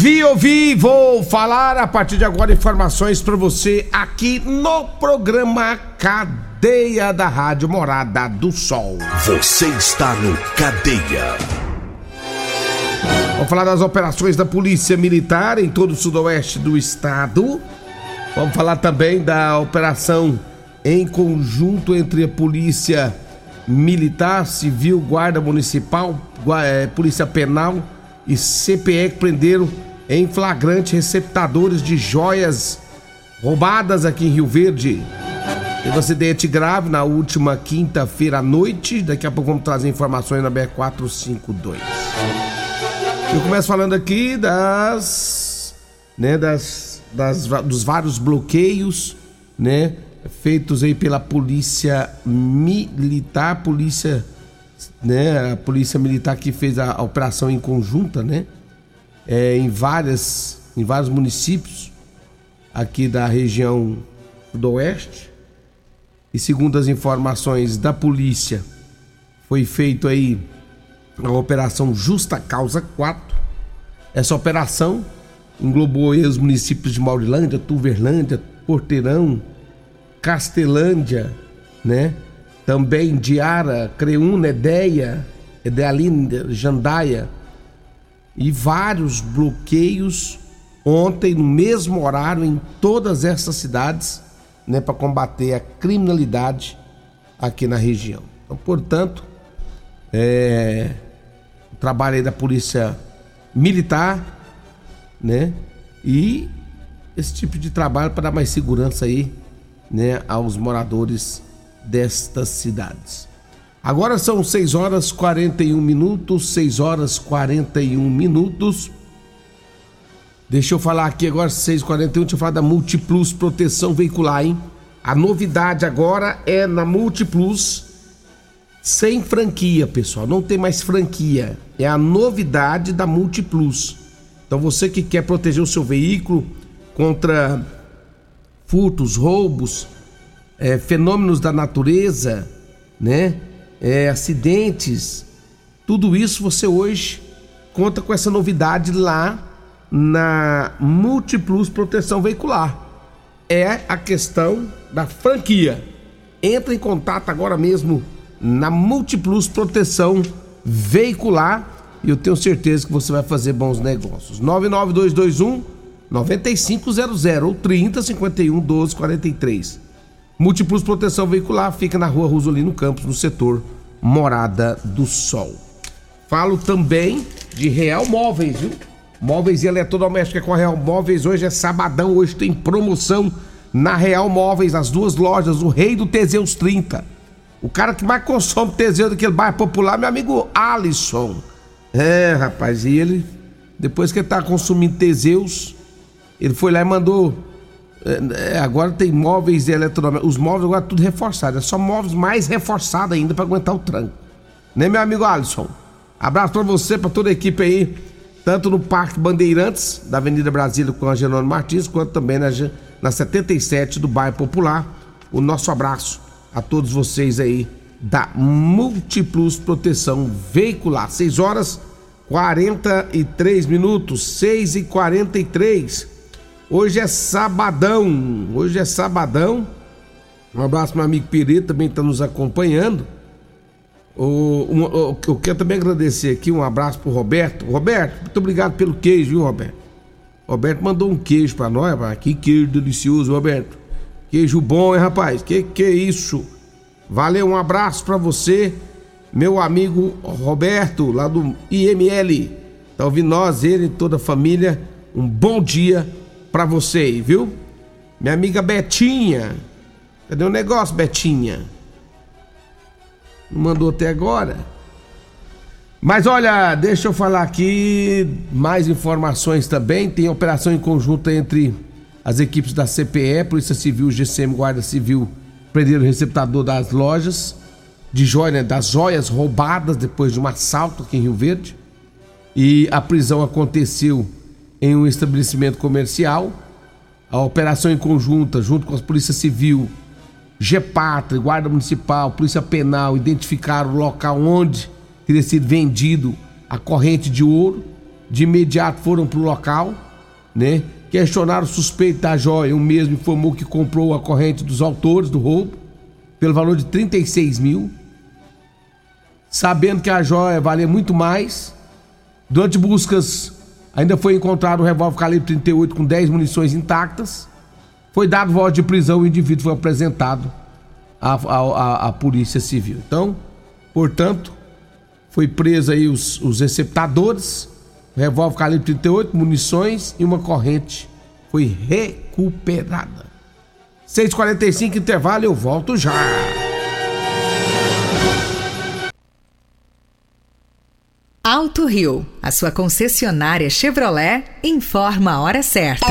Vi ouvi, vou falar a partir de agora informações para você aqui no programa Cadeia da Rádio Morada do Sol. Você está no Cadeia. Vamos falar das operações da Polícia Militar em todo o sudoeste do estado. Vamos falar também da operação em conjunto entre a Polícia Militar, Civil, Guarda Municipal, eh, Polícia Penal e CPE que prenderam em flagrante receptadores de joias roubadas aqui em Rio Verde. Teve acidente grave na última quinta-feira à noite. Daqui a pouco vamos trazer informações na BR-452. Eu começo falando aqui das, né, das, das dos vários bloqueios, né, feitos aí pela polícia militar, polícia, né, a polícia militar que fez a, a operação em conjunta, né, é, em várias, em vários municípios aqui da região do oeste. E segundo as informações da polícia, foi feito aí a Operação Justa Causa 4. Essa operação englobou os municípios de Maurilândia, Tuverlândia, Porteirão, Castelândia, né? Também Diara, Creúna, Edeia, Edealinda, Jandaia e vários bloqueios ontem no mesmo horário em todas essas cidades, né, para combater a criminalidade aqui na região. Então, portanto, é, o trabalho aí da polícia militar, né? E esse tipo de trabalho para dar mais segurança aí, né, aos moradores destas cidades. Agora são 6 horas 41 minutos, 6 horas 41 minutos. Deixa eu falar aqui agora, 6h41, deixa eu falar da Multiplus Proteção Veicular, hein? A novidade agora é na Multiplus sem franquia, pessoal. Não tem mais franquia. É a novidade da Multiplus. Então você que quer proteger o seu veículo contra furtos, roubos, é, fenômenos da natureza, né? É, acidentes, tudo isso você hoje conta com essa novidade lá na Multiplus Proteção Veicular. É a questão da franquia. Entra em contato agora mesmo na Multiplus Proteção Veicular e eu tenho certeza que você vai fazer bons negócios. 99221 9500 ou 3051 1243. Múltiplos Proteção Veicular fica na rua Rosolino Campos, no setor Morada do Sol. Falo também de Real Móveis, viu? Móveis e eletrodoméstica com a Real Móveis. Hoje é sabadão, hoje tem promoção na Real Móveis, as duas lojas, o Rei do Teseus 30. O cara que mais consome Teseus daquele bairro popular, meu amigo Alisson. É, rapaz, e ele, depois que ele tá consumindo Teseus, ele foi lá e mandou. É, é, agora tem móveis e eletrodomésticos. Os móveis agora tudo reforçado. É só móveis mais reforçados ainda para aguentar o tranco. Né, meu amigo Alisson? Abraço pra você, pra toda a equipe aí, tanto no Parque Bandeirantes, da Avenida Brasília com a Jerônimo Martins, quanto também na, na 77 do Bairro Popular. O nosso abraço a todos vocês aí da Multiplus Proteção Veicular. 6 horas 43 minutos, 6 e 43. Hoje é sabadão. Hoje é sabadão. Um abraço para meu amigo Pereira, também está nos acompanhando. O, um, o, eu quero também agradecer aqui, um abraço pro Roberto. Roberto, muito obrigado pelo queijo, viu, Roberto? Roberto mandou um queijo para nós, rapaz. Que queijo delicioso, Roberto. Queijo bom, hein, rapaz? Que que é isso? Valeu, um abraço para você, meu amigo Roberto, lá do IML. Tá ouvindo nós, ele e toda a família. Um bom dia para você aí, viu? Minha amiga Betinha. Cadê o negócio, Betinha? Não mandou até agora. Mas olha, deixa eu falar aqui mais informações também. Tem operação em conjunto entre as equipes da CPE, Polícia Civil, GCM, Guarda Civil, prenderam o receptador das lojas de joias, né, das joias roubadas depois de um assalto aqui em Rio Verde. E a prisão aconteceu em um estabelecimento comercial. A operação em conjunta, junto com a Polícia Civil, GEPATRA, Guarda Municipal, Polícia Penal, identificaram o local onde teria sido vendido a corrente de ouro. De imediato foram para o local, né? Questionaram o suspeito da joia. O mesmo informou que comprou a corrente dos autores do roubo pelo valor de 36 mil. Sabendo que a joia valia muito mais. Durante buscas, ainda foi encontrado um revólver calibre 38 com 10 munições intactas. Foi dado voz de prisão e o indivíduo foi apresentado à, à, à Polícia Civil. Então, portanto, foi preso aí os, os receptadores, revólver calibre 38, munições e uma corrente foi recuperada. 6h45, intervalo, eu volto já. Alto Rio, a sua concessionária Chevrolet, informa a hora certa.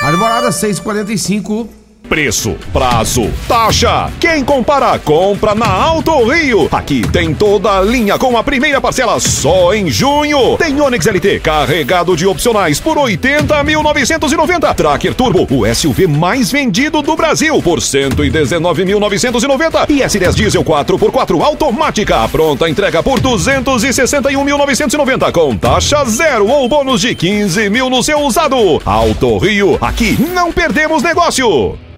A demorada 6h45. Preço, prazo, taxa. Quem compara, compra na Alto Rio. Aqui tem toda a linha com a primeira parcela só em junho. Tem Onix LT carregado de opcionais por 80.990. Tracker Turbo, o SUV mais vendido do Brasil por 119.990. E S10 Diesel 4x4 automática, pronta entrega por 261.990 com taxa zero ou bônus de 15 mil no seu usado. Alto Rio, aqui não perdemos negócio.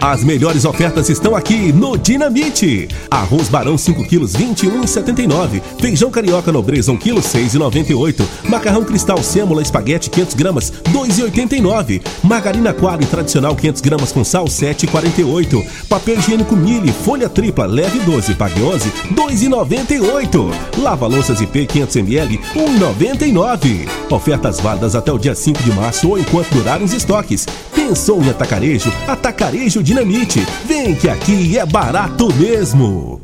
As melhores ofertas estão aqui no Dinamite. Arroz Barão 5 quilos 21,79. Feijão carioca nobreza 1 quilo 6,98. Macarrão cristal sêmula espaguete 500 gramas 2,89. Margarina quadro tradicional 500 gramas com sal 7,48. Papel higiênico Mili folha tripla leve 12 pague 11 2,98. Lava louças IP 500 ml 1,99. Ofertas válidas até o dia 5 de março ou enquanto durarem os estoques. Pensou em atacarejo? Atacarejo Dinamite. Vem que aqui é barato mesmo.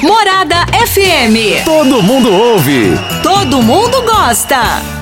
Morada FM. Todo mundo ouve. Todo mundo gosta.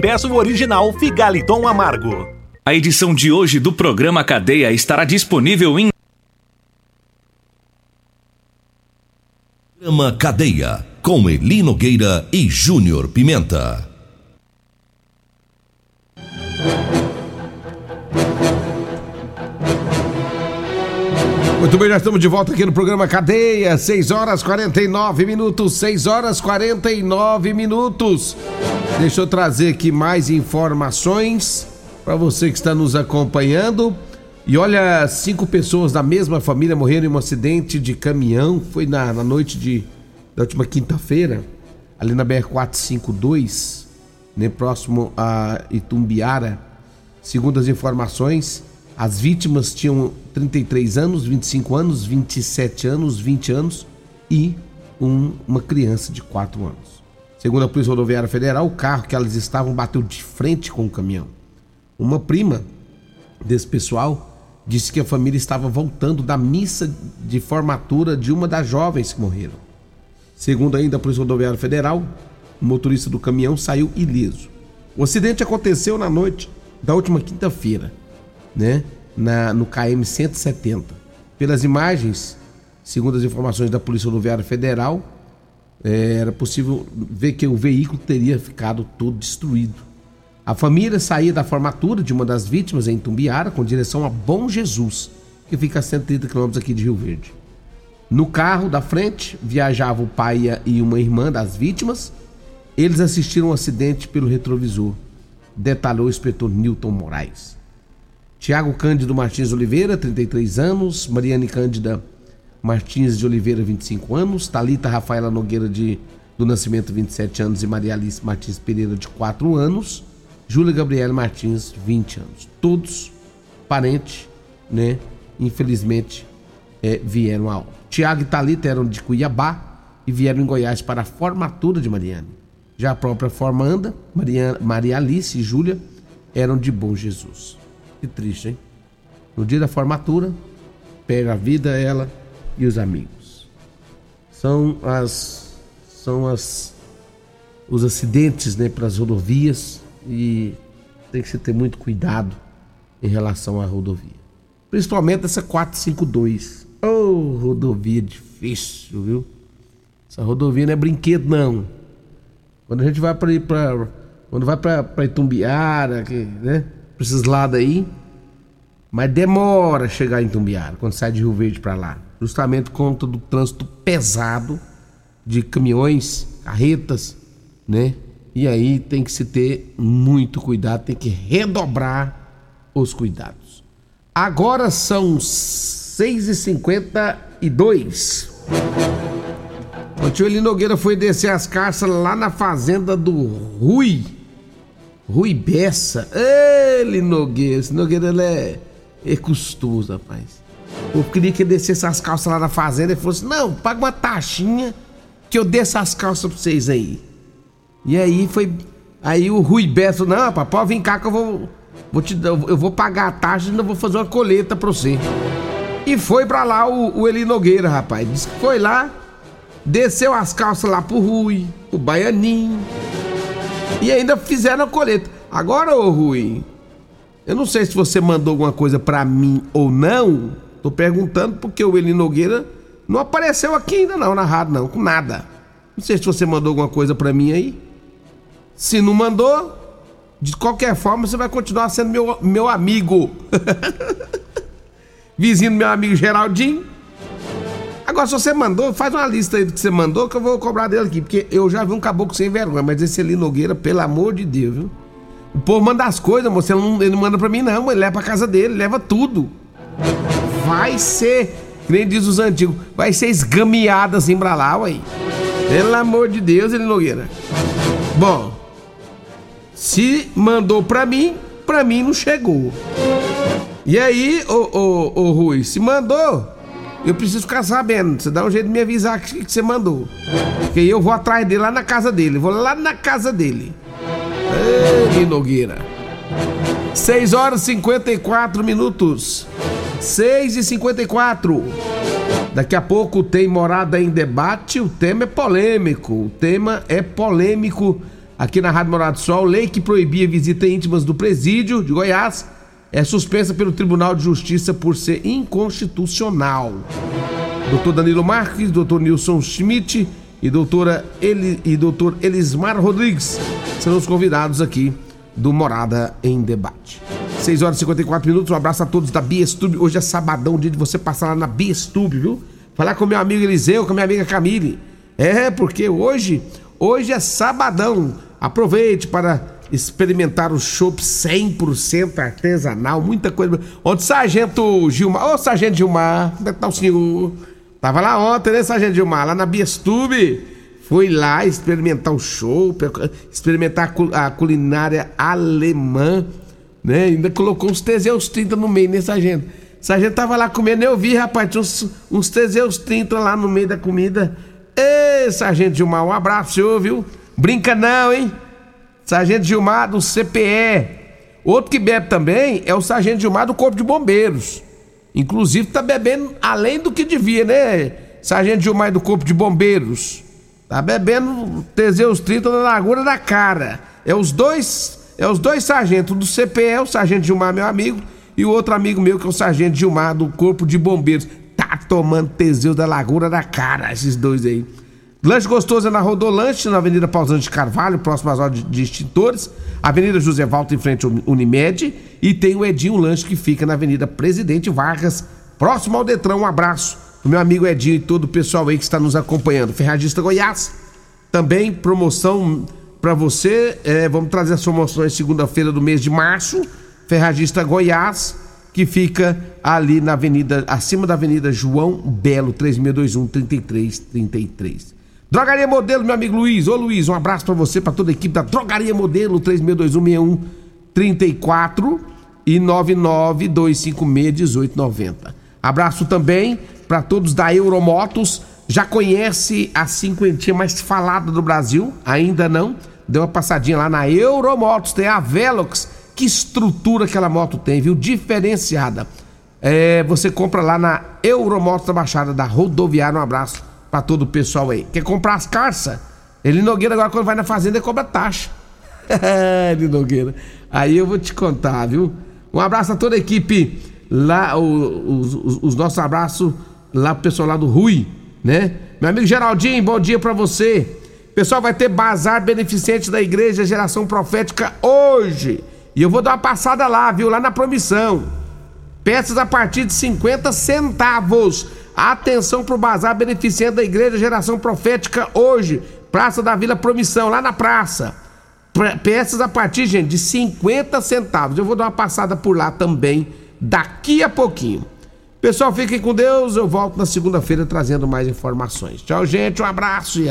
peça o original Figaliton Amargo. A edição de hoje do programa Cadeia estará disponível em Programa Cadeia com Eli Nogueira e Júnior Pimenta. Muito bem, nós estamos de volta aqui no programa Cadeia, 6 horas 49 minutos, 6 horas 49 minutos. Deixa eu trazer aqui mais informações para você que está nos acompanhando. E olha, cinco pessoas da mesma família morreram em um acidente de caminhão. Foi na, na noite de, da última quinta-feira, ali na BR-452, né, próximo a Itumbiara. Segundo as informações, as vítimas tinham 33 anos, 25 anos, 27 anos, 20 anos e um, uma criança de 4 anos. Segundo a Polícia Rodoviária Federal, o carro que elas estavam bateu de frente com o caminhão. Uma prima desse pessoal disse que a família estava voltando da missa de formatura de uma das jovens que morreram. Segundo ainda a Polícia Rodoviária Federal, o motorista do caminhão saiu ileso. O acidente aconteceu na noite da última quinta-feira né, na, no KM 170. Pelas imagens, segundo as informações da Polícia Rodoviária Federal, era possível ver que o veículo teria ficado todo destruído. A família saía da formatura de uma das vítimas em Tumbiara com direção a Bom Jesus, que fica a 130 quilômetros aqui de Rio Verde. No carro da frente viajava o pai e uma irmã das vítimas. Eles assistiram um acidente pelo retrovisor, detalhou o inspetor Newton Moraes. Tiago Cândido Martins Oliveira, 33 anos. Mariane Cândida Martins de Oliveira, 25 anos. Talita Rafaela Nogueira de, do Nascimento, 27 anos. E Maria Alice Martins Pereira, de 4 anos. Júlia Gabriela Martins, 20 anos. Todos parentes, né? Infelizmente, é, vieram a Tiago e Talita eram de Cuiabá e vieram em Goiás para a formatura de Mariane. Já a própria formanda, Maria, Maria Alice e Júlia, eram de Bom Jesus. Que triste, hein? No dia da formatura, pega a vida, ela e os amigos. São as são as os acidentes, né, para as rodovias e tem que se ter muito cuidado em relação à rodovia. Principalmente essa 452. Oh, rodovia difícil, viu? Essa rodovia não é brinquedo não. Quando a gente vai para quando vai para Itumbiara, né? para esses lados aí. Mas demora chegar em Tumbiara, quando sai de Rio Verde para lá. Justamente conta do trânsito pesado de caminhões, carretas, né? E aí tem que se ter muito cuidado, tem que redobrar os cuidados. Agora são 6h52. O tio Eli Nogueira foi descer as caças lá na fazenda do Rui Rui Bessa. Ele Nogueira. Esse Nogueira ele é, é custoso, rapaz. Eu queria que ele descesse as calças lá na fazenda e fosse: Não, paga uma taxinha que eu desço as calças pra vocês aí. E aí foi. Aí o Rui falou: Não, rapaz, pode vir cá que eu vou. vou te, eu vou pagar a taxa e ainda vou fazer uma colheita pra você. E foi pra lá o, o Eli Nogueira, rapaz. Disse que foi lá, desceu as calças lá pro Rui, o Baianinho e ainda fizeram a colheita. Agora, ô Rui, eu não sei se você mandou alguma coisa para mim ou não. Tô perguntando porque o Eli Nogueira não apareceu aqui ainda não na rádio não, com nada. Não sei se você mandou alguma coisa para mim aí. Se não mandou, de qualquer forma você vai continuar sendo meu, meu amigo. Vizinho do meu amigo Geraldinho. Agora, se você mandou, faz uma lista aí do que você mandou que eu vou cobrar dele aqui. Porque eu já vi um caboclo sem vergonha, mas esse ali Nogueira, pelo amor de Deus, viu? O povo manda as coisas, moço. Ele não, ele não manda pra mim, não. Ele leva pra casa dele, leva tudo. Vai ser, nem diz os antigos, vai ser esgameado assim pra lá, ué. Pelo amor de Deus, ele Nogueira. Bom, se mandou pra mim, pra mim não chegou. E aí, ô, ô, ô Rui, se mandou, eu preciso ficar sabendo. Você dá um jeito de me avisar que, que você mandou. Porque eu vou atrás dele lá na casa dele. Vou lá na casa dele. Ei, Nogueira. 6 horas e 54 minutos. 6 e 54. Daqui a pouco tem morada em debate. O tema é polêmico. O tema é polêmico aqui na Rádio Morado do Sol. Lei que proibia visita íntimas do presídio de Goiás é suspensa pelo Tribunal de Justiça por ser inconstitucional. Doutor Danilo Marques, doutor Nilson Schmidt e doutora Eli, e doutor Elismar Rodrigues serão os convidados aqui do Morada em Debate. 6 horas e 54 minutos, um abraço a todos da Biestube. Hoje é sabadão, dia de você passar lá na Biestube, viu? Falar com meu amigo Eliseu, com minha amiga Camille. É, porque hoje, hoje é sabadão. Aproveite para experimentar o chopp 100% artesanal, muita coisa. Onde Sargento Gilmar, ô Sargento Gilmar, onde é que tá o senhor? Tava lá ontem, né, Sargento Gilmar? Lá na Biestube. Foi lá experimentar o show, experimentar a culinária alemã, né? Ainda colocou uns Teseus 30 no meio, né, Sargento? Sargento tava lá comendo, eu vi, rapaz, tinha uns, uns Teseus 30 lá no meio da comida. Ê, Sargento Gilmar, um abraço, senhor, viu? Brinca não, hein? Sargento Gilmar do CPE. Outro que bebe também é o Sargento Gilmar do Corpo de Bombeiros. Inclusive tá bebendo além do que devia, né? Sargento Gilmar do Corpo de Bombeiros. Tá bebendo Teseus 30 na largura da cara. É os dois, é os dois sargentos do CPE, o Sargento Gilmar, meu amigo, e o outro amigo meu que é o Sargento Gilmar do Corpo de Bombeiros. Tá tomando Teseus da largura da cara, esses dois aí. Lanche Gostoso é na Rodolanche, na Avenida Pausante de Carvalho, próximo às horas de extintores. Avenida José Valto, em frente ao Unimed. E tem o Edinho Lanche, que fica na Avenida Presidente Vargas, próximo ao Detran. Um abraço pro meu amigo Edinho e todo o pessoal aí que está nos acompanhando. Ferradista Goiás, também promoção para você. É, vamos trazer as promoções segunda-feira do mês de março. Ferragista Goiás, que fica ali na avenida, acima da Avenida João Belo, 3621 3333. Drogaria Modelo, meu amigo Luiz. Ô Luiz, um abraço para você, para toda a equipe da Drogaria Modelo, 362161 34 e 992561890. Abraço também para todos da Euromotos. Já conhece a cinquentinha mais falada do Brasil? Ainda não? Deu uma passadinha lá na Euromotos, tem a Velox. Que estrutura aquela moto tem, viu? Diferenciada. É, você compra lá na Euromotos da Baixada da Rodoviária. Um abraço para todo o pessoal aí. Quer comprar as carças? Ele Nogueira agora quando vai na fazenda cobra taxa. Ele Nogueira. Aí eu vou te contar, viu? Um abraço a toda a equipe lá, os, os, os nossos abraços lá pro pessoal lá do Rui, né? Meu amigo Geraldinho, bom dia para você. Pessoal, vai ter bazar beneficente da Igreja Geração Profética hoje. E eu vou dar uma passada lá, viu? Lá na promissão. Peças a partir de 50 centavos. Atenção pro bazar beneficente da Igreja Geração Profética hoje. Praça da Vila Promissão, lá na praça. Peças a partir, gente, de 50 centavos. Eu vou dar uma passada por lá também daqui a pouquinho. Pessoal, fiquem com Deus. Eu volto na segunda-feira trazendo mais informações. Tchau, gente. Um abraço e